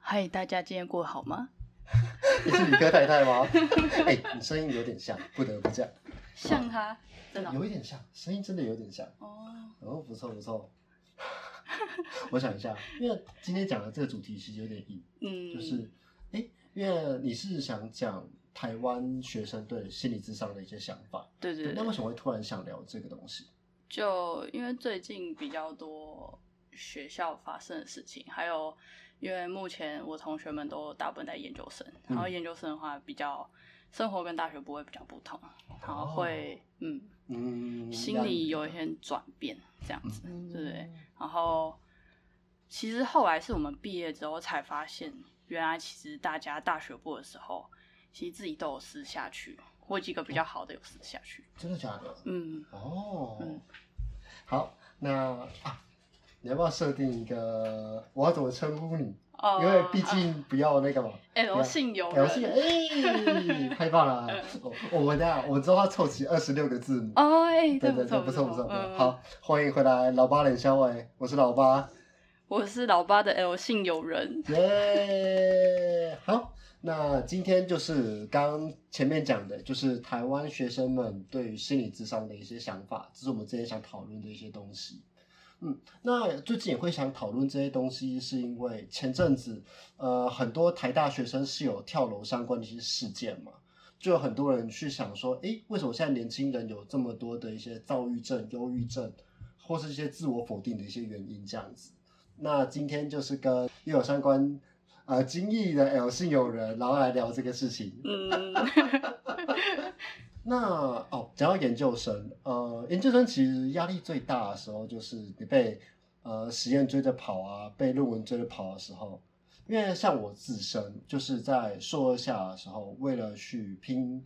嗨，大家今天过得好吗？你是李哥太太吗？哎、你声音有点像，不得不讲，像他，真的哦有一点像，声音真的有点像。哦，哦，不错不错。我想一下，因为今天讲的这个主题其实有点硬，嗯，就是哎、因为你是想讲台湾学生对心理智商的一些想法，对对对，那为什么会突然想聊这个东西？就因为最近比较多学校发生的事情，还有因为目前我同学们都大部分在研究生，然后嗯。研究生的话比较生活跟大学不会比较不同，然后会嗯嗯，心里有一些转变这样子，嗯。对不对？然后其实后来是我们毕业之后才发现，原来其实大家大学部的时候，其实自己都有私下去，我几个比较好的有私下去，真的假的？嗯，哦，嗯好，那啊，你要不要设定一个我要怎么称呼你？哦因为毕竟不要那个嘛。L 姓友 L 姓，人，哎，太棒了！我我们等一下，我之后要凑齐二十六个字母。哦，哎，对对对，不错不错不错。嗯，好，欢迎回来，老八脸小伟，我是老八，我是老八的 L 姓友人，耶！好，那今天就是刚前面讲的，就是台湾学生们对于心理智商的一些想法，这是我们之前想讨论的一些东西。嗯，那最近也会想讨论这些东西，是因为前阵子，呃，很多台大学生是有跳楼相关的一些事件嘛，就有很多人去想说，诶，为什么现在年轻人有这么多的一些躁郁症、忧郁症，或是一些自我否定的一些原因这样子。那今天就是跟又有相关呃精益的 L 姓友人，然后来聊这个事情。嗯，那哦，讲到研究生，呃，研究生其实压力最大的时候就是你被呃实验追着跑啊，被论文追着跑的时候。因为像我自身就是在硕二下的时候，为了去拼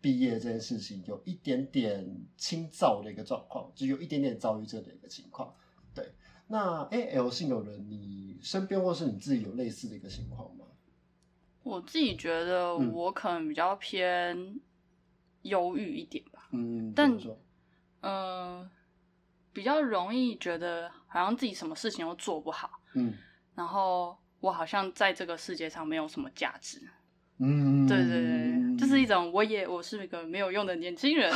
毕业这件事情，有一点点轻躁的一个状况，就有一点点躁郁症的一个情况。对，那哎，L 姓友人，你身边或是你自己有类似的一个情况吗？我自己觉得嗯。我可能比较偏忧郁一点吧，嗯，但嗯呃，比较容易觉得好像自己什么事情都做不好，嗯。然后我好像在这个世界上没有什么价值。嗯，对对对，就是一种我也我是一个没有用的年轻人。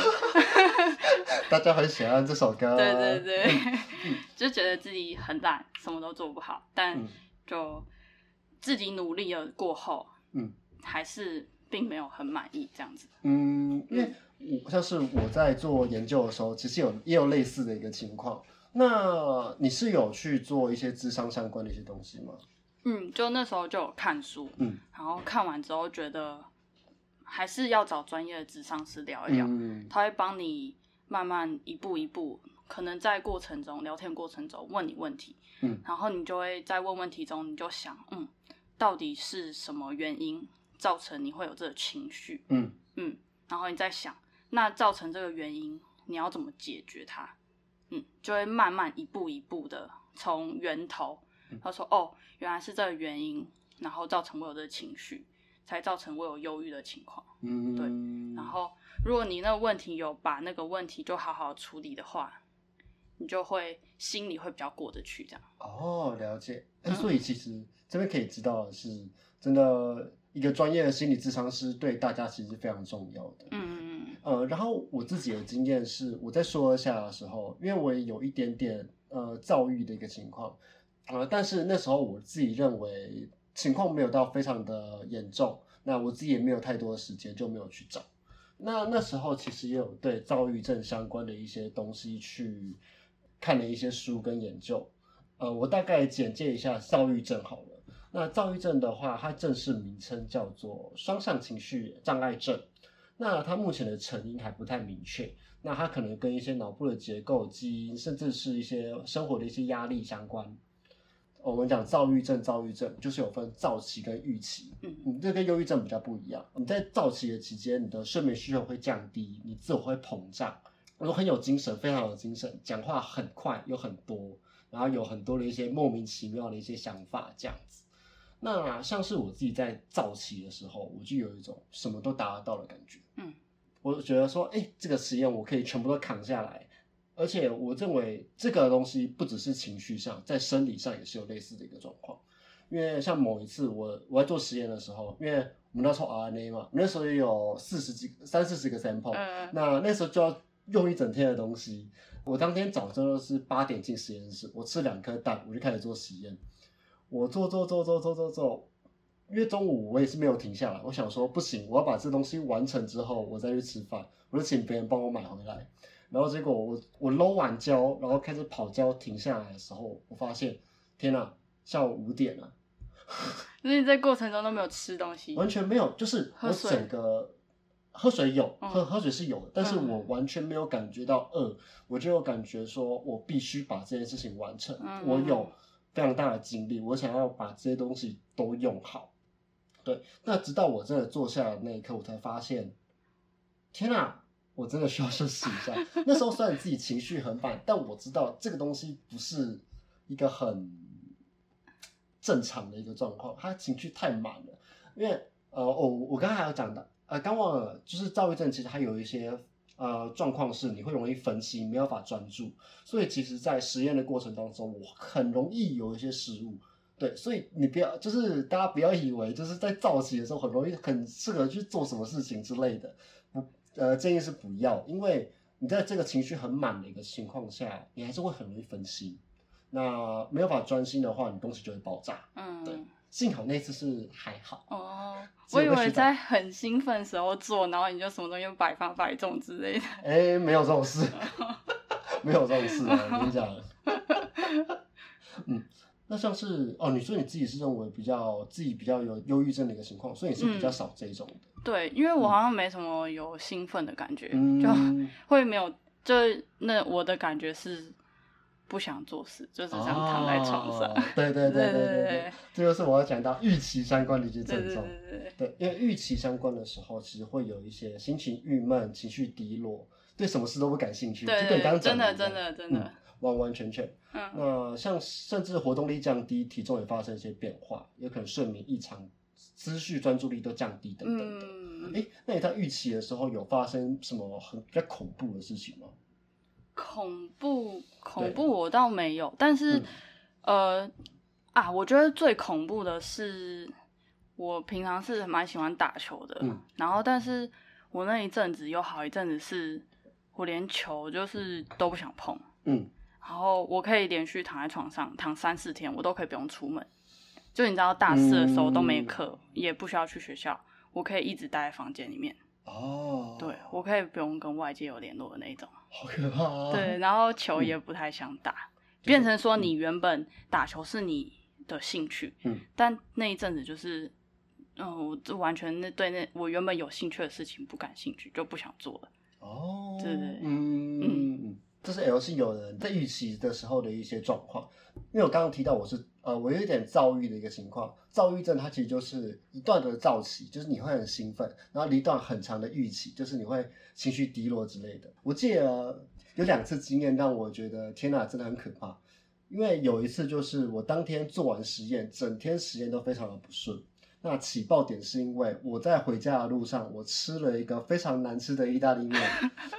大家很喜欢这首歌。对对对，就觉得自己很懒，什么都做不好，但嗯就自己努力了过后，嗯还是并没有很满意这样子。嗯，因为我像是我在做研究的时候，其实有也有类似的一个情况。那你是有去做一些智商相关的一些东西吗？嗯，就那时候就有看书，嗯然后看完之后觉得还是要找专业的智商师聊一聊，嗯他会帮你慢慢一步一步，可能在过程中聊天过程中问你问题，嗯然后你就会在问问题中，你就想，嗯，到底是什么原因造成你会有这个情绪？嗯嗯，然后你再想，那造成这个原因，你要怎么解决它？嗯，就会慢慢一步一步的从源头，他说，哦，原来是这个原因，然后造成我有这个情绪，才造成我有忧郁的情况。嗯，对然后，如果你那个问题有把那个问题就好好处理的话，你就会心里会比较过得去，这样。哦，了解。哎、嗯所以其实这边可以知道的是，真的一个专业的心理智商师对大家其实是非常重要的。嗯嗯嗯呃，然后我自己的经验是，我在说一下的时候，因为我也有一点点呃躁郁的一个情况，呃，但是那时候我自己认为情况没有到非常的严重，那我自己也没有太多的时间，就没有去找。那那时候其实也有对躁郁症相关的一些东西去看了一些书跟研究。呃，我大概简介一下躁郁症好了。那躁郁症的话，它正式名称叫做双向情绪障碍症。那它目前的成因还不太明确，那它可能跟一些脑部的结构、基因，甚至是一些生活的一些压力相关。我们讲躁郁症，躁郁症就是有分躁期跟郁期。嗯嗯，这跟忧郁症比较不一样。你在躁期的期间，你的睡眠需求会降低，你自我会膨胀，然后很有精神，非常有精神，讲话很快又很多，然后有很多的一些莫名其妙的一些想法，这样子。那像是我自己在躁期的时候，我就有一种什么都达得到的感觉。嗯，我就觉得说，哎、这个实验我可以全部都扛下来，而且我认为这个东西不只是情绪上，在生理上也是有类似的一个状况。因为像某一次我我在做实验的时候，因为我们那时候 RNA 嘛，那时候也有四十几三四十个 sample，、嗯那那时候就要用一整天的东西。我当天早上是八点进实验室，我吃两颗蛋，我就开始做实验。我做做做做做做做，因为中午我也是没有停下来，我想说不行，我要把这东西完成之后，我再去吃饭，我就请别人帮我买回来。然后结果我我搂完胶，然后开始跑胶停下来的时候，我发现天呐，下午五点了，就是你在过程中都没有吃东西，完全没有，就是我喝水整个喝水有，嗯。喝喝水是有的，但是嗯我完全没有感觉到饿，我就有感觉说我必须把这件事情完成，嗯我有非常大的精力，我想要把这些东西都用好。对，那直到我真的坐下那一刻，我才发现，天啊，我真的需要休息一下。那时候虽然自己情绪很满，但我知道这个东西不是一个很正常的一个状况，他情绪太满了。因为呃，我我刚才还有讲到，呃，刚忘了，就是躁郁症其实还有一些呃状况是你会容易分心，没有办法专注，所以其实在实验的过程当中，我很容易有一些失误。对，所以你不要，就是大家不要以为就是在躁期的时候很容易很适合去做什么事情之类的，呃，建议是不要，因为你在这个情绪很满的一个情况下，你还是会很容易分心。那没有办法专心的话，你东西就会爆炸。嗯对嗯，幸好那次是还好，哦，我以为在很兴奋的时候做，然后你就什么东西都百发百中之类的。哎、没有这种事，没有这种事啊！我跟你讲，嗯，那像是哦，你说你自己是认为比较自己比较有忧郁症的一个情况，所以你是比较嗯少这一种的，对，因为我好像没什么有兴奋的感觉，就 会没有，就那我的感觉是不想做事，就是想躺在床上。对对对对对对，这就是我要讲到预期相关的一些症状。对，因为预期相关的时候，其实会有一些心情郁闷、情绪低落，对什么事都不感兴趣，就跟刚刚讲的。真的真的真的，完完全全。那像甚至活动力降低，体重也发生一些变化，也可能睡眠异常。思绪专注力都降低等等的。嗯，哎、那你在预期的时候有发生什么很比较恐怖的事情吗？恐怖恐怖我倒没有，但是、嗯。呃啊，我觉得最恐怖的是我平常是蛮喜欢打球的，嗯。然后但是我那一阵子有好一阵子是我连球就是都不想碰，嗯，然后我可以连续躺在床上躺三四天，我都可以不用出门。就你知道大四的时候都没嗯课，也不需要去学校，我可以一直待在房间里面。哦，对我可以不用跟外界有联络的那一种。好可怕啊！对，，然后球也不太想打，变成说你原本打球是你的兴趣，嗯，但那一阵子就是，嗯，我就完全那对那我原本有兴趣的事情不感兴趣，就不想做了。哦，对对嗯嗯嗯，这是 L 系有人在预期的时候的一些状况。因为我刚刚提到我是呃，我有一点躁郁的一个情况，躁郁症它其实就是一段的躁期，就是你会很兴奋，然后一段很长的预期，就是你会情绪低落之类的。我记得有两次经验让我觉得天哪，真的很可怕。因为有一次就是我当天做完实验，整天实验都非常的不顺。那起爆点是因为我在回家的路上，我吃了一个非常难吃的意大利面，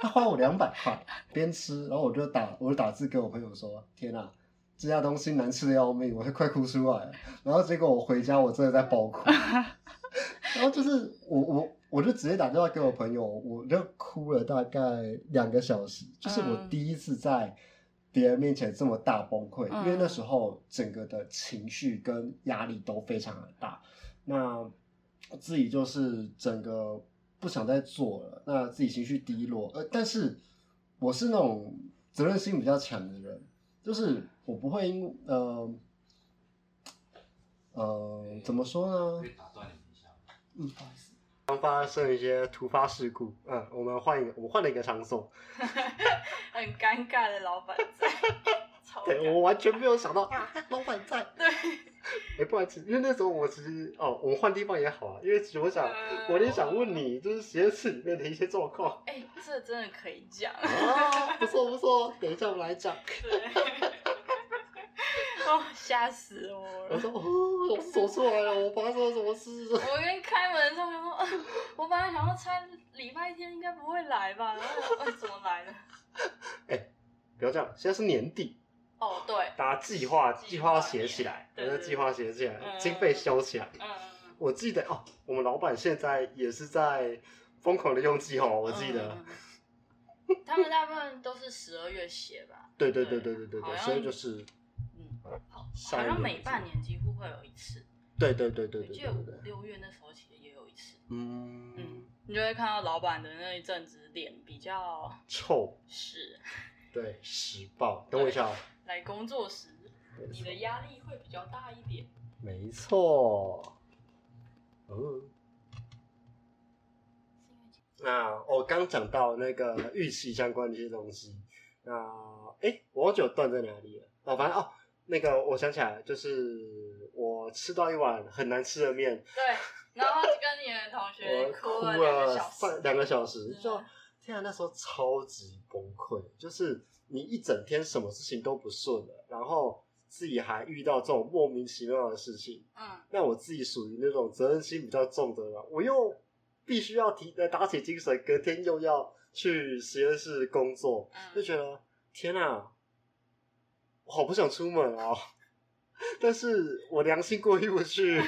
他花我两百块，边吃，然后我就打我就打字给我朋友说：“天哪、这家东西难吃的要命，我会快哭出来了。”然后结果我回家，我真的在爆哭。然后就是我我我就直接打电话给我朋友，我就哭了大概两个小时，就是我嗯第一次在别人面前这么大崩溃，因为那嗯时候整个的情绪跟压力都非常的大，那自己就是整个不想再做了，那自己情绪低落，呃，但是我是那种责任心比较强的人，就是我不会因呃呃怎么说呢？被打断你一下。嗯，不好意思，刚发生一些突发事故，嗯，我们换一个，我们换了一个场所，很尴尬的老板在，超对我完全没有想到 啊，老板在，对，哎、不好意思，因为那时候我其实哦，我们换地方也好啊，因为其实我想，嗯我也想问你，就是实验室里面的一些状况哎、这真的可以讲。哦，不错不错，等一下我们来讲。对，哦，吓死我了！我说哦，我走出来了，我发生了什么事？我跟开门的时候想说，呃我本来想要猜礼拜天应该不会来吧，然后、呃、怎么来了？不要这样，现在是年底，哦，对，大家计划计划要写起来，对对大家计划写起来，嗯经费收起来。嗯我记得哦，我们老板现在也是在疯狂的用计划，我记得。他们大部分都是十二月写吧？对对对对对对对，所以就是嗯，好，好像每半年几乎会有一次。对对对对我记得六月那时候其实也有一次。嗯嗯，你就会看到老板的那一阵子脸比较臭，是，对，实爆。等我一下哦，来工作时你的压力会比较大一点。没错。嗯，那我刚讲到那个预期相关的一些东西，那哎，我忘记我断在哪里了。哦，反正哦，那个我想起来，就是我吃到一碗很难吃的面，对，然后跟你的同学哭哭了两个小时，半两个小时，是就吗天啊，那时候超级崩溃，就是你一整天什么事情都不顺了，然后自己还遇到这种莫名其妙的事情，嗯，那我自己属于那种责任心比较重的人，我又必须要提呃打起精神，隔天又要去实验室工作，嗯。就觉得天啊，我好不想出门哦，但是我良心过意不去。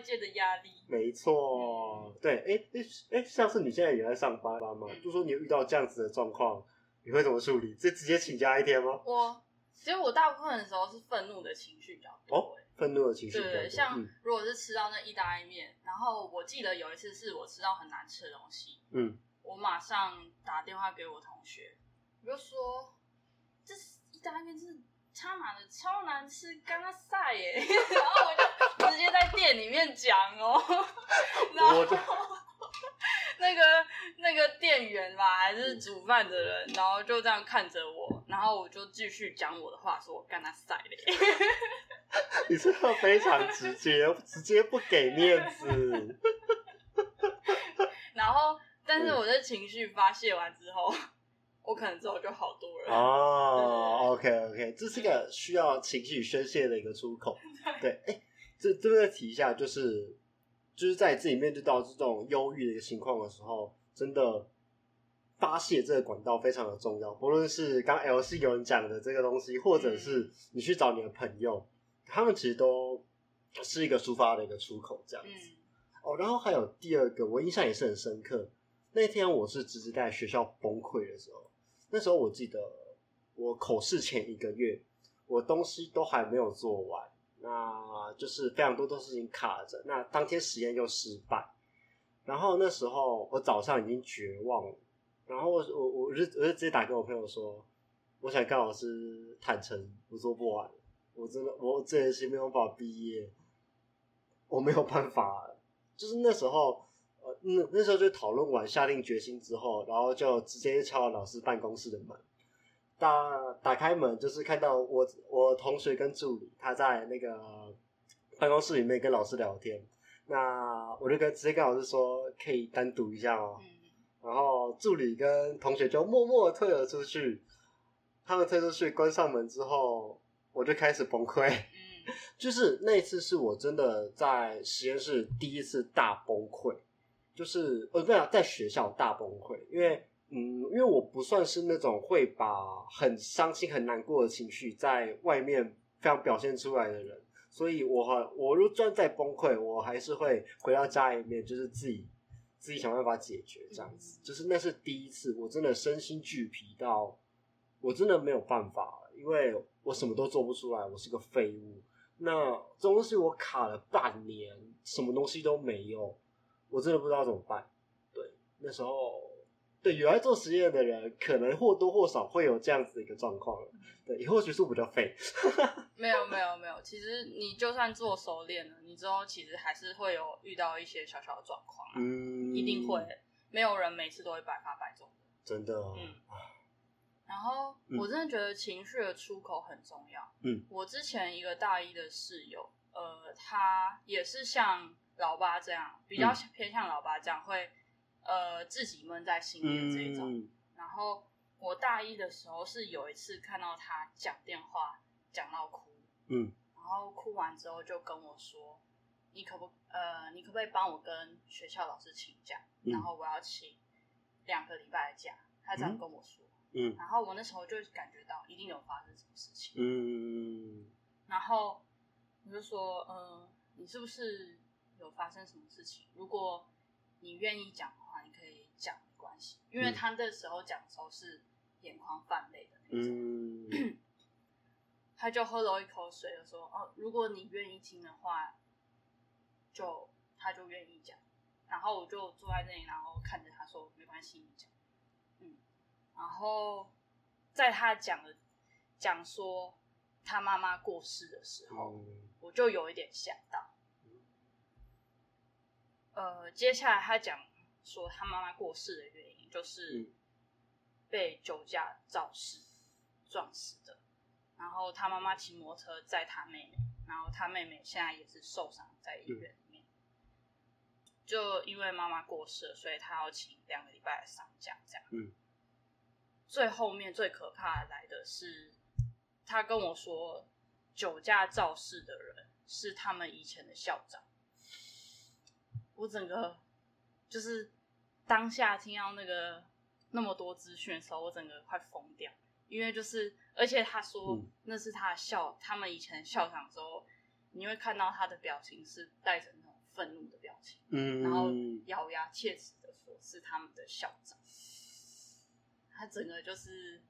界的压力。没错，对，哎哎哎，像是你现在也在上班吗？嗯就说你有遇到这样子的状况，你会怎么处理？这直接请假一天吗？我其实我大部分的时候是愤怒的情绪比较多、哦欸愤怒的情绪对对，比较多，像嗯如果是吃到那意大利面，然后我记得有一次是我吃到很难吃的东西，嗯，我马上打电话给我同学，我就说这是意大利面是他妈的超难吃，干他晒耶，然后我就直接在店里面讲哦，然后 那个那个店员吧，还是煮饭的人，然后就这样看着我，然后我就继续讲我的话，说我干他晒嘞。你这个非常直接，直接不给面子。然后，但是我的情绪发泄完之后，我可能之后就好多了。哦，OK OK，这是个需要情绪宣泄的一个出口。对，哎，这这边提一下，就是就是在自己面对到这种忧郁的一个情况的时候，真的发泄这个管道非常的重要。不论是刚 L C 有人讲的这个东西，或者是你去找你的朋友，他们其实都是一个抒发的一个出口，这样子。嗯哦，然后还有第二个，我印象也是很深刻。那天我是直直在学校崩溃的时候，那时候我记得我口试前一个月，我东西都还没有做完，那就是非常多的事情卡着。那当天实验又失败，然后那时候我早上已经绝望了，然后我我我就我就直接打给我朋友说，我想跟老师坦诚，我做不完，我真的我这学期没有办法毕业，我没有办法。就是那时候，呃，那那时候就讨论完下定决心之后，然后就直接敲了老师办公室的门。打打开门，就是看到我我同学跟助理他在那个办公室里面跟老师聊天。那我就跟直接跟老师说，可以单独一下哦。嗯然后助理跟同学就默默的退了出去。他们退出去，关上门之后，我就开始崩溃。嗯就是那一次是我真的在实验室第一次大崩溃，就是呃，不是在学校大崩溃，因为嗯，因为我不算是那种会把很伤心、很难过的情绪在外面非常表现出来的人，所以我很我如果就算再崩溃，我还是会回到家里面，就是自己自己想办法解决这样子。就是那是第一次，我真的身心俱疲到我真的没有办法了，因为我什么都做不出来，我是个废物。那这种东西我卡了半年，什么东西都没有，我真的不知道怎么办。对，那时候对有在做实验的人，可能或多或少会有这样子的一个状况。对，以后学术比较废。没有没有没有，其实你就算做熟练了，你之后其实还是会有遇到一些小小的状况啊，嗯，一定会，没有人每次都会百发百中的。真的、哦。嗯然后嗯我真的觉得情绪的出口很重要。嗯，我之前一个大一的室友，呃，他也是像老八这样，比较嗯偏向老八这样，会呃自己闷在心里的这一种。嗯然后我大一的时候是有一次看到他讲电话讲到哭，嗯然后哭完之后就跟我说：“你可不呃，你可不可以帮我跟学校老师请假？嗯然后我要请两个礼拜的假。”他这样跟我说，嗯然后我那时候就感觉到一定有发生什么事情，嗯然后我就说，呃，你是不是有发生什么事情？如果你愿意讲的话，你可以讲，没关系。因为嗯他那时候讲的时候是眼眶泛泪的那种，嗯他就喝了一口水，就说，哦，如果你愿意听的话，就他就愿意讲。然后我就坐在那里，然后看着他说，没关系，你讲。嗯，然后在他讲的讲说他妈妈过世的时候，嗯我就有一点吓到。呃，接下来他讲说他妈妈过世的原因就是嗯被酒驾肇事撞死的，然后他妈妈骑摩托车载他妹妹，然后他妹妹现在也是受伤在医院里面。就因为妈妈过世了，所以他要请两个礼拜的丧假，这样。嗯。最后面最可怕的来的是，他跟我说，酒驾肇事的人是他们以前的校长。我整个就是当下听到那个那么多资讯的时候，我整个快疯掉，因为就是而且他说嗯。那是他的校，他们以前校长的时候，你会看到他的表情是带着那种愤怒的表情。嗯，然后咬牙切齿的说是他们的校长，他整个就是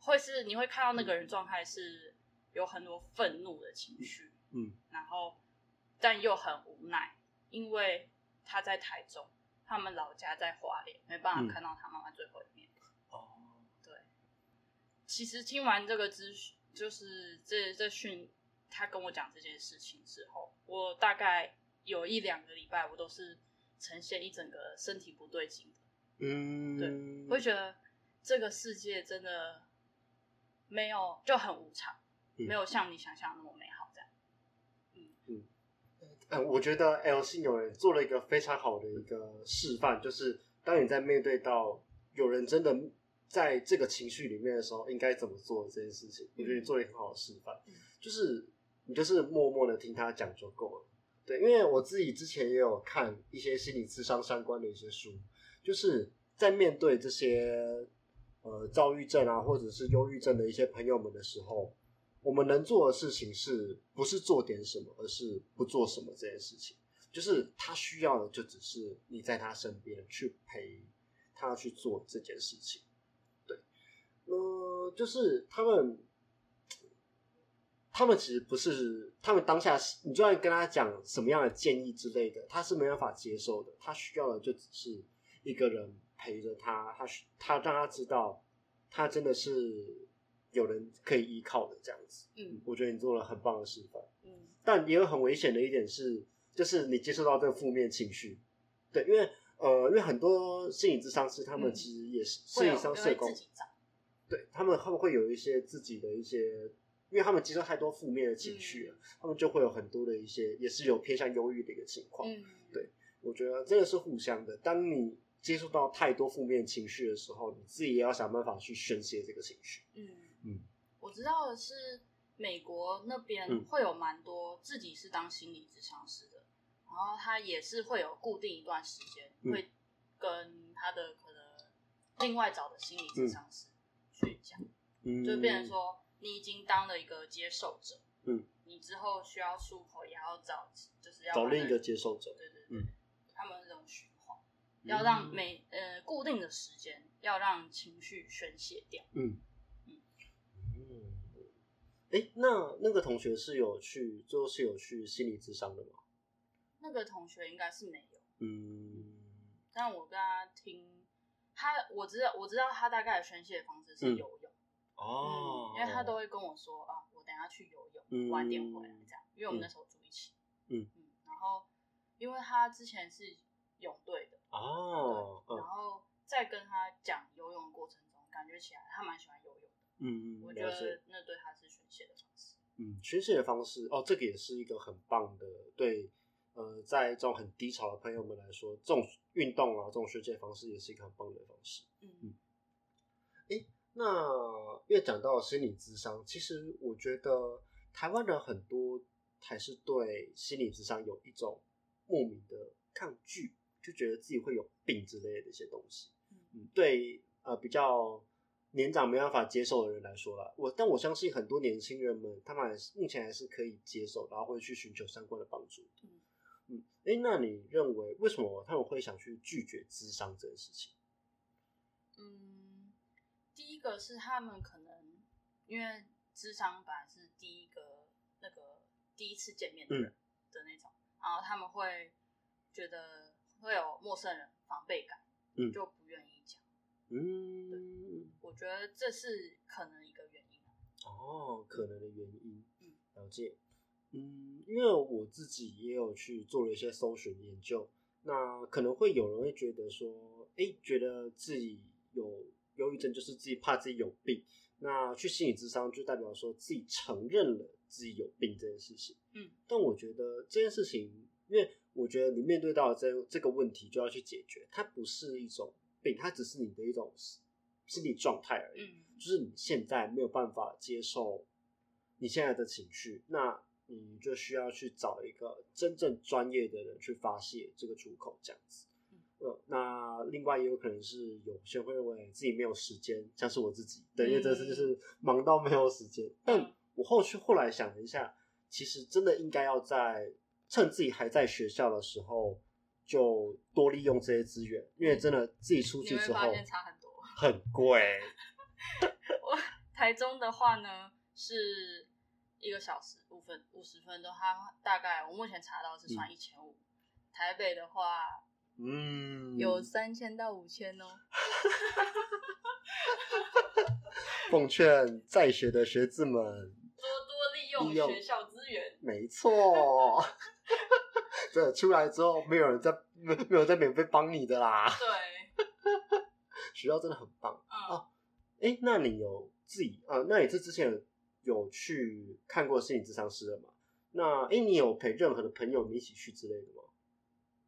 会是你会看到那个人状态是有很多愤怒的情绪，嗯。然后但又很无奈，因为他在台中，他们老家在花莲，没办嗯。法看到他妈妈最后一面。哦。对，其实听完这个资讯，就是这这讯，他跟我讲这件事情之后，我大概有一两个礼拜，我都是呈现一整个身体不对劲的，嗯。对会觉得这个世界真的没有就很无常，嗯。没有像你想象那么美好。嗯，我觉得 L 姓有人做了一个非常好的一个示范，就是当你在面对到有人真的在这个情绪里面的时候，应该怎么做这件事情。我觉得你做了一个很好的示范，嗯就是你就是默默的听他讲就够了。对，因为我自己之前也有看一些心理智商相关的一些书，就是在面对这些呃躁郁症啊或者是忧郁症的一些朋友们的时候，我们能做的事情是不是做点什么，而是不做什么这件事情。就是他需要的就只是你在他身边去陪他去做这件事情。对，呃，就是他们，他们其实不是，他们当下，你就算跟他讲什么样的建议之类的，他是没办法接受的。他需要的就只是一个人陪着他，他他让他知道，他真的是有人可以依靠的这样子。嗯我觉得你做了很棒的示范。嗯但也有很危险的一点是，就是你接受到这个负面情绪，对，因为呃，因为很多心理咨商师他们嗯其实也是会心理商有因为社工对他们他们会有一些自己的一些，因为他们接受太多负面的情绪了，他们就会有很多的一些也是有偏向忧郁的一个情况。嗯对我觉得这个是互相的。当你接触到太多负面情绪的时候，你自己也要想办法去宣泄这个情绪。嗯嗯。我知道的是，美国那边嗯。会有蛮多自己是当心理咨商师的，然后他也是会有固定一段时间、嗯。会跟他的可能另外找的心理咨商师去讲，嗯，就变成说你已经当了一个接受者，嗯，你之后需要出口也要找，就是要找另一个接受者。对对对，嗯他们这种循环，要让每呃固定的时间要让情绪宣泄掉。嗯，嗯，哎，那那个同学是有去，最后是有去心理咨商的吗？那个同学应该是没有。嗯。但我跟他听，他我知道我知道他大概的宣泄方式是嗯游泳，哦，嗯，因为他都。会跟我说啊，我等下去游泳，嗯晚点回来这样，因为我们那时候住一起，嗯。嗯。然后因为他之前是泳队的，哦，对，然嗯后在跟他讲游泳的过程中，感觉起来他蛮喜欢游泳的，嗯嗯，我觉得那对他是宣嗯，宣泄的方式哦，这个也是一个很棒的，对，呃，在这种很低潮的朋友们来说，这种运动啊，这种宣泄方式也是一个很棒的方式。嗯那因为讲到心理智商，其实我觉得台湾人很多还是对心理智商有一种莫名的抗拒，就觉得自己会有病之类的一些东西。嗯嗯，对，呃，比较年长没办法接受的人来说啦，我但我相信很多年轻人们，他们还是目前还是可以接受，然后会去寻求相关的帮助。嗯嗯，哎，那你认为为什么他们会想去拒绝智商这件事情？嗯，第一个是他们可能因为智商本来是第一个那个第一次见面的人的那种，然后他们会觉得会有陌生人防备感，嗯就不愿意讲。嗯，我觉得这是可能一个原因。哦，可能的原因，嗯，了解。嗯，因为我自己也有去做了一些搜寻研究，那可能会有人会觉得说，哎，觉得自己有忧郁症，就是自己怕自己有病。那去心理咨商就代表说自己承认了自己有病这件事情。嗯，但我觉得这件事情，因为我觉得你面对到这这个问题就要去解决，它不是一种病，它只是你的一种心理状态而已。嗯就是你现在没有办法接受你现在的情绪，那你就需要去找一个真正专业的人去发泄这个出口，这样子。那另外也有可能是有些会认为自己没有时间，像是我自己，对，因为这次就是忙到没有时间。但我后续后来想了一下，其实真的应该要在趁自己还在学校的时候，就多利用这些资源，因为真的自己出去之后很贵。我台中的话呢是一个小时五分五十分钟，它大概我目前查到是算一千五。台北的话嗯，有三千到五千哦。奉劝在学的学子们，多多利用学校资源。没错，这出来之后没有人在没没有在免费帮你的啦。对，学校真的很棒。嗯，哦哎，那你有自己呃，那你是之前有去看过心理智商师了吗？那哎，你有陪任何的朋友们一起去之类的吗？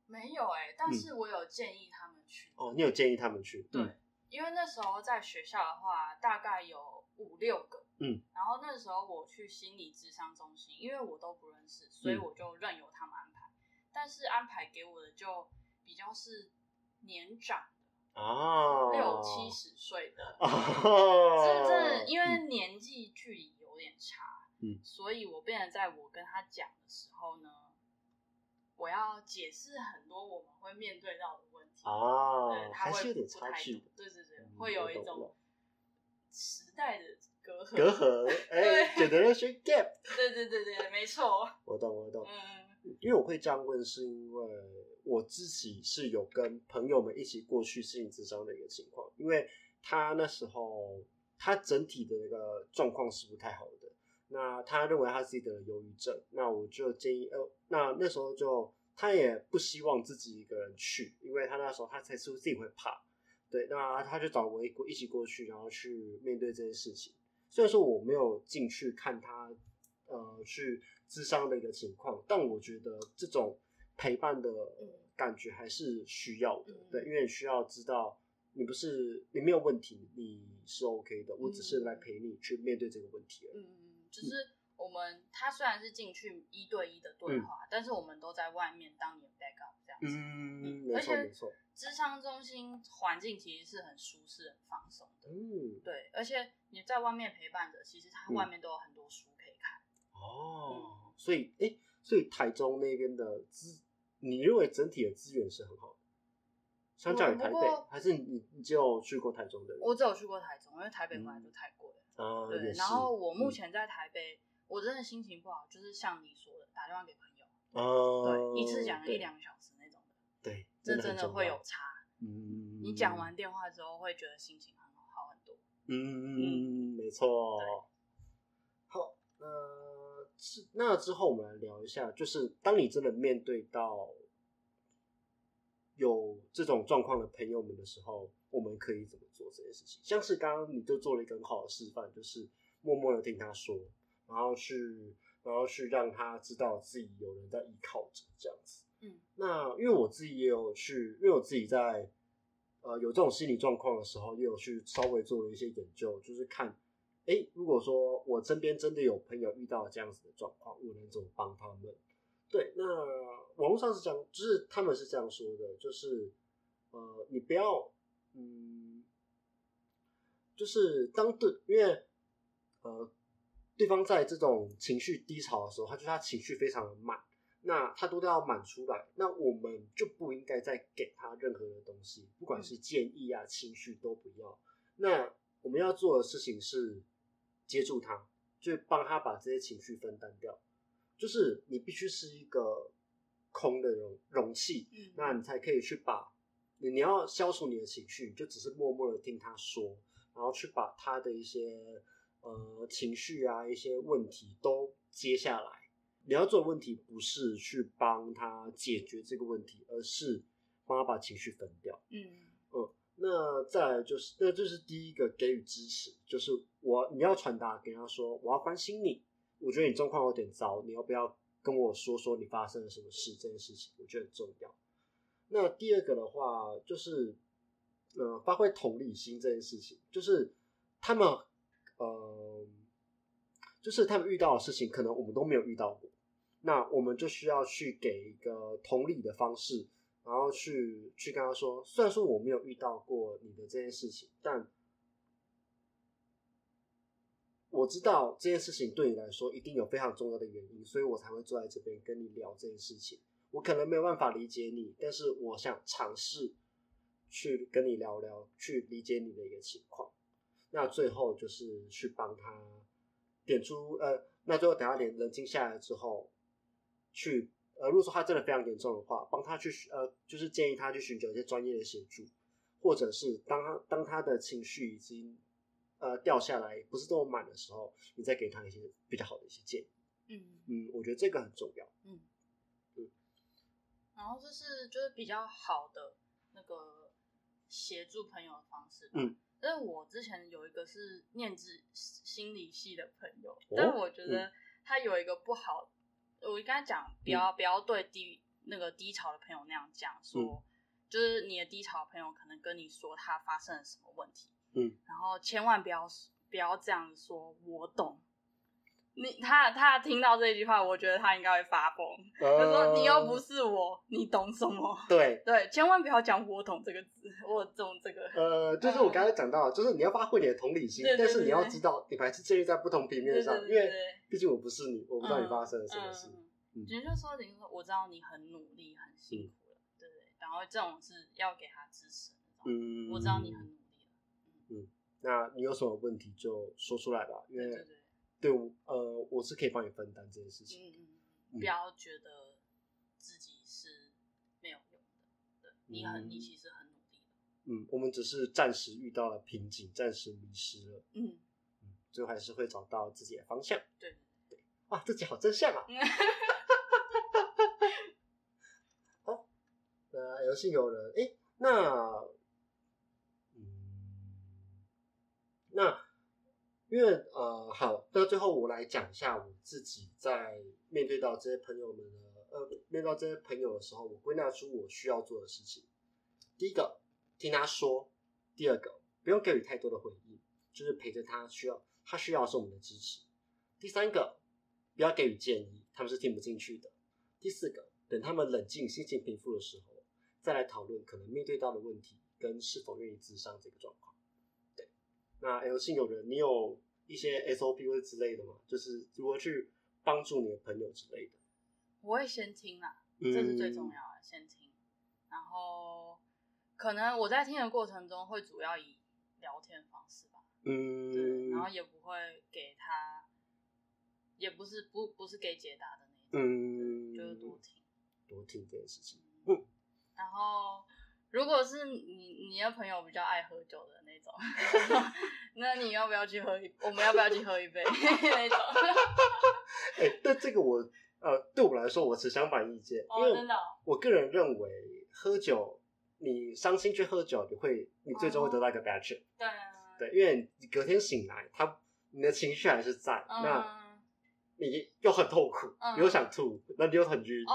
没有哎、但是我有建议他们去。哦，你有建议他们去？对，嗯因为那时候在学校的话，大概有五六个，嗯，然后那时候我去心理智商中心，因为我都不认识，所以嗯我就任由他们安排。但是安排给我的就比较是年长啊，六七十岁的，哦，这这因为年纪距离有点差，嗯所以我变得在我跟他讲的时候呢，我要解释很多我们会面对到的问题。哦对，，他会还是有点不太差距懂，对对对，嗯会有一种时代的隔阂。隔阂，哎，generation gap，对对对对，没错。我懂我懂。嗯因为我会这样问，是因为我自己是有跟朋友们一起过去心理咨商的一个情况，因为他那时候他整体的那个状况是不太好的，那他认为他自己得了忧郁症，那我就建议，呃，那那时候就他也不希望自己一个人去，因为他那时候他才说自己会怕，对，那他就找我一一起过去，然后去面对这件事情。虽然说我没有进去看他，呃，去智商的一个情况，但我觉得这种陪伴的感觉还是需要的，嗯对，因为你需要知道你不是你没有问题，你是 OK 的，我只是来陪你去面对这个问题而已。嗯，就是我们他虽然是进去一对一的对话，但是我们都在外面当你的 backup 这样子。嗯，没错没错，智商中心环境其实是很舒适、很放松的。嗯，对，而且你在外面陪伴着，其实它嗯外面都有很多书。哦，所以哎，所以台中那边的资，你认为整体的资源是很好的，相较于台北还是你你只有去过台中的人？我只有去过台中，因为台北本来就太贵了。啊，对，然后我目嗯前在台北，我真的心情不好，就是像你说的，打电话给朋友，啊，对，一次讲对一两个小时那种的，对，这真的会有，差。嗯，你讲完电话之后，会觉得心情很好好很多。嗯嗯嗯，没错。好，那是那之后我们来聊一下，就是当你真的面对到有这种状况的朋友们的时候，我们可以怎么做这件事情？像是刚刚你就做了一个很好的示范，就是默默的听他说，然后去，然后去让他知道自己有人在依靠着这样子。嗯那因为我自己也有去，因为我自己在呃有这种心理状况的时候，也有去稍微做了一些研究，就是看，哎，如果说我身边真的有朋友遇到这样子的状况，我能怎么帮他们？对，那网络上是这样，就是他们是这样说的，就是呃，你不要，嗯，就是当对，因为呃，对方在这种情绪低潮的时候，他就是他情绪非常的满，那他都要满出来，那我们就不应该再给他任何的东西，不管是建议啊、情绪都不要。那我们要做的事情是接住他，就帮他把这些情绪分担掉。就是你必须是一个空的容容器，嗯那你才可以去把你你要消除你的情绪，就只是默默的听他说，然后去把他的一些呃情绪啊一些问题都接下来。你要做的问题不是去帮他解决这个问题，而是帮他把情绪分掉。嗯嗯，那再就是，那这是第一个给予支持，就是我你要传达给他说，我要关心你，我觉得你状况有点糟，你要不要跟我说说你发生了什么事这件事情，我觉得很重要。那第二个的话，就是呃，发挥同理心这件事情，就是他们呃，就是他们遇到的事情，可能我们都没有遇到过，那我们就需要去给一个同理的方式，然后去去跟他说，虽然说我没有遇到过你的这件事情，但我知道这件事情对你来说一定有非常重要的原因，所以我才会坐在这边跟你聊这件事情。我可能没有办法理解你，但是我想尝试去跟你聊聊，去理解你的一个情况。那最后就是去帮他点出呃，那最后等他冷冷静下来之后，去呃，如果说他真的非常严重的话，帮他去呃，就是建议他去寻求一些专业的协助，或者是当他当他的情绪已经呃掉下来，不是这么满的时候，你再给他一些比较好的一些建议。嗯，嗯，我觉得这个很重要。嗯然后这是就是比较好的那个协助朋友的方式。嗯，因为我之前有一个是念之心理系的朋友，哦但我觉得他有一个不好，我跟他讲不要、不要对低那个低潮的朋友那样讲，说、嗯就是你的低潮的朋友可能跟你说他发生了什么问题，嗯，然后千万不要不要这样子说，我懂。你他他听到这句话，我觉得他应该会发疯。他说：“你又不是我，你懂什么？”对，对，千万不要讲“我懂”这个字，我懂这个。呃，就是我刚才讲到，就是你要发挥你的同理心，但是你要知道，你还是建立在不同平面上，因为毕竟我不是你，我不知道你发生了什么事。嗯嗯你就说，你说我知道你很努力，很辛苦了，对不对？然后这种是要给他支持。嗯，我知道你很努力了，那你有什么问题就说出来吧，因为对呃，我是可以帮你分担这件事情。嗯嗯不要觉得自己是没有用的，对你很，嗯你其实很努力的，嗯，我们只是暂时遇到了瓶颈，暂时迷失了，嗯，嗯，最后还是会找到自己的方向。对对，哇，自己好真相啊！嗯好，那有幸有人，哎，那，嗯，那因为呃，好，那最后我来讲一下我自己在面对到这些朋友们的，呃，面对到这些朋友的时候，我归纳出我需要做的事情。第一个，听他说；第二个，不用给予太多的回应，就是陪着他，需要他需要的是我们的支持。第三个，不要给予建议，他们是听不进去的。第四个，等他们冷静、心情平复的时候，再来讨论可能面对到的问题跟是否愿意自伤这个状况。对，那 L 姓有人，你有一些 SOP 或者之类的吗？就是如何去帮助你的朋友之类的？我会先听啦，嗯这是最重要的，先听。然后可能我在听的过程中会主要以聊天方式吧，对，嗯，然后也不会给他，也不是不不是给解答的那种，嗯，就是多听。多听这件事情。嗯然后如果是你你的朋友比较爱喝酒的那种，那你要不要去喝一？我们要不要去喝一杯 那种？哎、但这个我呃，对我来说我持相反意见，因哦，为我个人认为喝酒，你伤心去喝酒，你会你最终会得到一个 bad trip。对啊对，因为你隔天醒来，他你的情绪还是在，那嗯，你又很痛苦，嗯你又想吐，那你又很晕。哦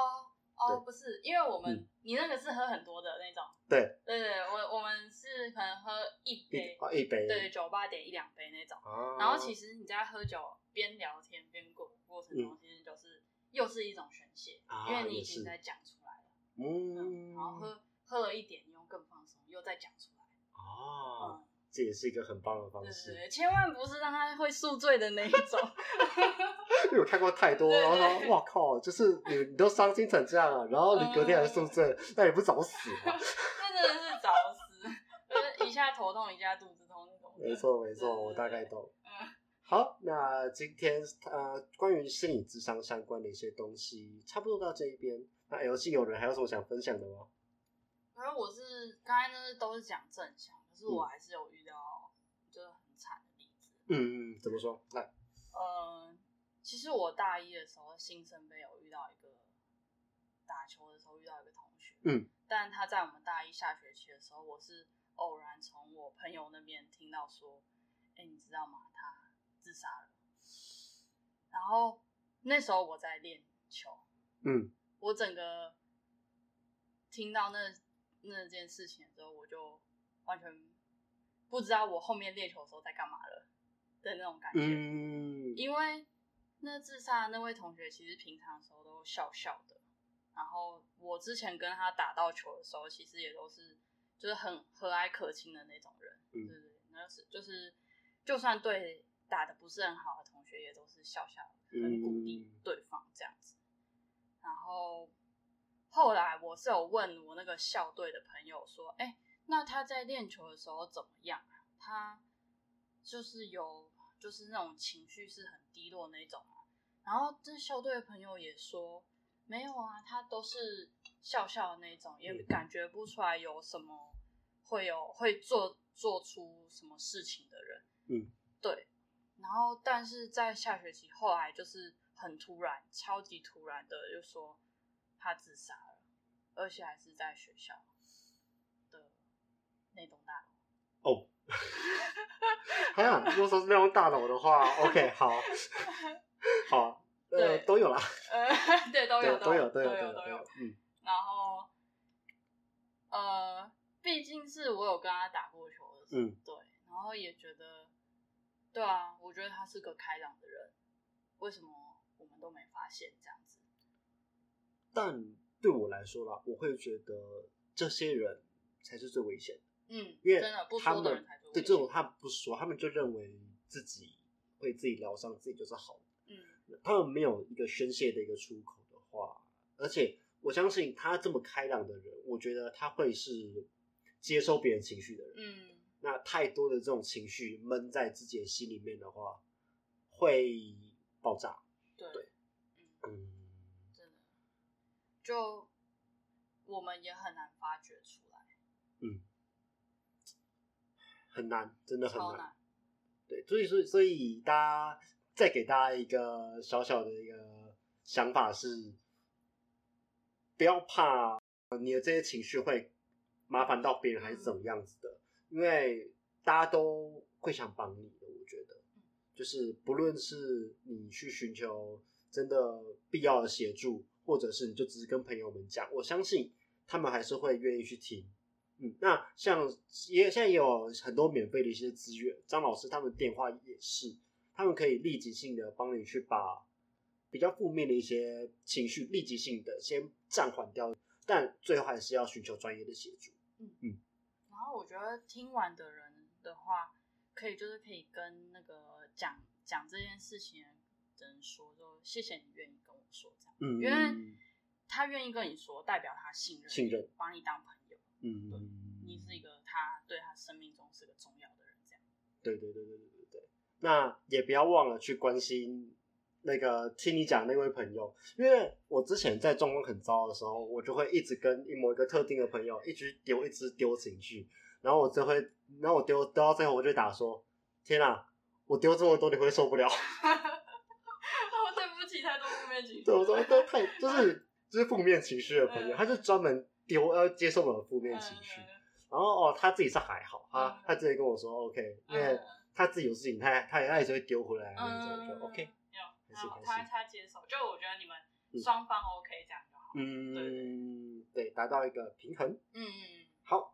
哦，不是，因为我们、嗯。你那个是喝很多的那种，对，对对，我我们是可能喝一一杯，啊一杯，对，酒吧点一两杯那种。啊，然后其实你在喝酒边聊天边过过程中，其实就是又是一种宣泄，因为你已经在讲出来了，嗯，然后喝喝了一点，你又更放松，又再讲出来，哦，嗯，这也是一个很棒的方式千万不是让他会宿醉的那一种。因为我看过太多，然后对说哇靠，就是你你都伤心成这样了，然后你隔天还宿醉，那也不找死吗？那 真的是找死，就是一下头痛一下肚子痛那种。没错没错，我大概懂。嗯好，那今天呃关于心理智商相关的一些东西，差不多到这一边。那 L 系有人还有什么想分享的吗？反正我是刚才那是都是讲正向，可是我嗯还是有遇到就是很惨的例子。嗯嗯，怎么说？来，呃，其实我大一的时候新生杯有遇到一个打球的时候遇到一个同学，嗯，但他在我们大一下学期的时候，我是偶然从我朋友那边听到说，哎、你知道吗？他自杀了。然后那时候我在练球，嗯我整个听到那那件事情的时候，我就完全不知道我后面练球的时候在干嘛了的那种感觉。嗯因为那自杀的那位同学其实平常的时候都笑笑的，然后我之前跟他打到球的时候，其实也都是就是很和蔼可亲的那种人，嗯对对对，那是就是就算对打的不是很好的同学，也都是笑笑的，很鼓励嗯对方这样子。然后后来我是有问我那个校队的朋友说，哎、那他在练球的时候怎么样啊？他就是有就是那种情绪是很低落那种啊。然后这校队的朋友也说，没有啊，他都是笑笑的那种，也嗯感觉不出来有什么会有会做做出什么事情的人。嗯，对。然后但是在下学期后来就是很突然，超级突然的就说他自杀了，而且还是在学校的那栋大楼。哦，还有，如果说是那种大楼的话，OK，好，好，呃，都有啦，呃，对，都有，都有，都有都有，有，都有。，嗯然后，呃，毕竟是我有跟他打过球的，嗯，对，然后也觉得，对啊，我觉得他是个开朗的人，为什么我们都没发现这样子？但对我来说啦，我会觉得这些人才是最危险的，嗯，因为真的不他们说的人才最危险对这种他们不说，他们就认为自己会自己疗伤，自己就是好的。嗯他们没有一个宣泄的一个出口的话，而且我相信他这么开朗的人，我觉得他会是接收别人情绪的人。嗯，那太多的这种情绪闷在自己的心里面的话，会爆炸。对对嗯，嗯，真的，就我们也很难发掘出来，很难，真的很难。对，所以所以所以大家再给大家一个小小的一个想法是，不要怕你的这些情绪会麻烦到别人还是怎么样子的，因为大家都会想帮你的。我觉得，就是不论是你去寻求真的必要的协助，或者是你就只是跟朋友们讲，我相信他们还是会愿意去听。嗯，那像也现在也有很多免费的一些资源，张老师他们电话也是，他们可以立即性的帮你去把比较负面的一些情绪立即性的先暂缓掉，但最后还是要寻求专业的协助。嗯嗯。然后我觉得听完的人的话，可以就是可以跟那个讲讲这件事情的人说，说谢谢你愿意跟我说这样，嗯，因为他愿意跟你说，代表他信任信任，把你当朋友，嗯，你是一个他对他生命中是个重要的人，这样。对对对对对对对。那也不要忘了去关心那个听你讲那位朋友，因为我之前在状况很糟的时候，我就会一直跟某一个特定的朋友一直丢，一直丢情绪，然后我就会，然后我丢丢到最后，我就打说：天啊，我丢这么多，你会受不了。哦，对不起，太多负面情绪。对，我说都太就是就是负面情绪的朋友，嗯他是专门丢呃接受我的负面情绪，然后哦他自己是还好，他嗯他直接跟我说 OK，因为他自己有事情，他他他也是会丢回来的那种，就是还然后他他接受，就我觉得你们嗯双方 OK 这样就好。嗯，对，达到一个平衡。嗯嗯，好，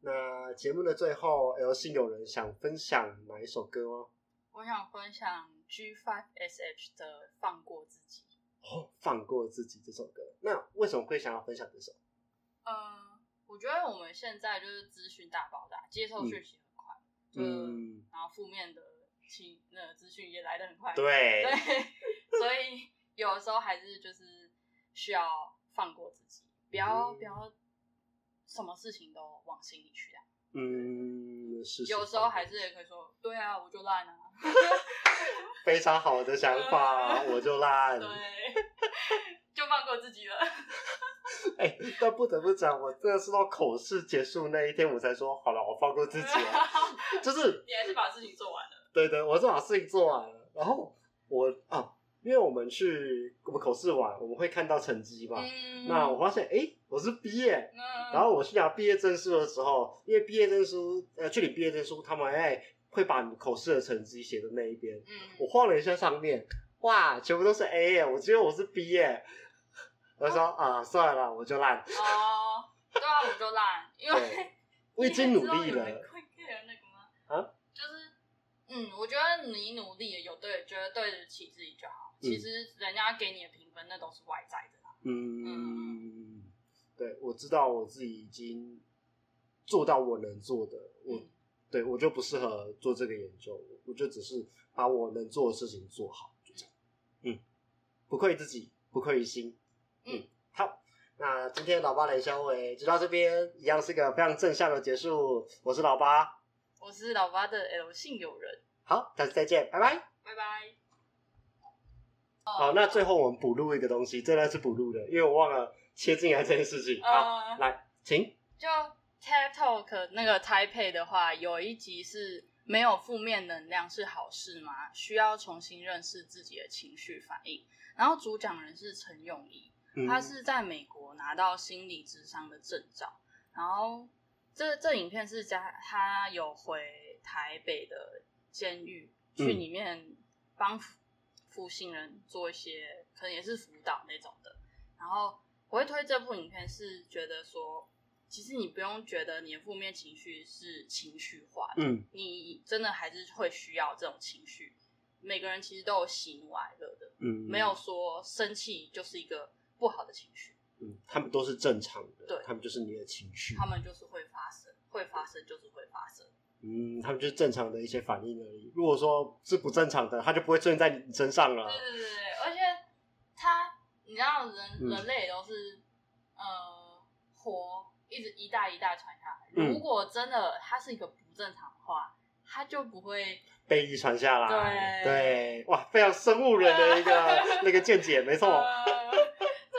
那节目的最后，L 信有人想分享哪一首歌吗？我想分享 G Five S H 的《放过自己》。哦，放过自己这首歌。那为什么会想要分享这首？嗯，我觉得我们现在就是资讯大爆炸，接受讯息很快，嗯，然后负面的情那个资讯也来的很快，对对，所以有的时候还是就是需要放过自己，不要、嗯不要什么事情都往心里去啊。嗯，有时候还是也可以说，对啊，我就烂啊，非常好的想法，我就烂。对，就放过自己了。哎、但不得不讲，我真的是到口试结束那一天，我才说好了，我放过自己了。就是你还是把事情做完了。对对，我是把事情做完了，然后我啊，因为我们去我们口试完，我们会看到成绩嘛。嗯，那我发现，哎、我是毕业，嗯，然后我去拿毕业证书的时候，因为毕业证书呃去领毕业证书，他们哎会把你口试的成绩写在那一边。我嗯，晃了一下上面，哇，全部都是 A 耶！我觉得我是 B 耶。我说啊，算了，我就烂。哦，对啊，我就烂，因为，我已经努力了。你知道有人会 care 那个吗？啊，就是，嗯，我觉得你努力了有对，觉得对得起自己就好。其实人家给你的评分，那都是外在的啦。嗯，对，我知道我自己已经做到我能做的，我、嗯对我就不适合做这个研究，我就只是把我能做的事情做好，就这样。嗯，不愧自己，不愧于心。嗯，好，那今天老八雷小伟就到这边，一样是个非常正向的结束。我是老八，我是老八的 L 姓友人，好，下次再见，拜拜。拜拜。好，那最后我们补录一个东西，真的是补录的，因为我忘了切进来这件事情。好，呃，来，请。就 TED Talk 那个 Taipei 的话，有一集是没有负面能量是好事吗？需要重新认识自己的情绪反应。然后主讲人是陈永仪，嗯他是在美国拿到心理智商的证照，然后这这影片是加他有回台北的监狱去嗯里面帮服服刑人做一些可能也是辅导那种的。然后我会推这部影片是觉得说，其实你不用觉得你的负面情绪是情绪化的，嗯你真的还是会需要这种情绪。每个人其实都有喜怒哀乐的，嗯，没有说生气就是一个不好的情绪，嗯，他们都是正常的，对他们就是你的情绪，他们就是会发生，会发生就是会发生。嗯，他们就是正常的一些反应而已。如果说是不正常的，他就不会出现在你身上了对。对对对，而且他，你知道人、嗯人类都是呃活一直一代一代传下来。嗯如果真的他是一个不正常的话，他就不会被遗传下来，对对，哇，非常生物人的一个 那个见解，没错，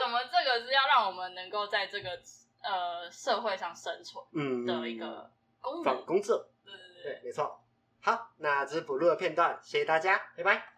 么这个是要让我们能够在这个呃社会上生存嗯，的一个功能。反公正，对对对对，没错。好，那这是补录的片段，谢谢大家，拜拜。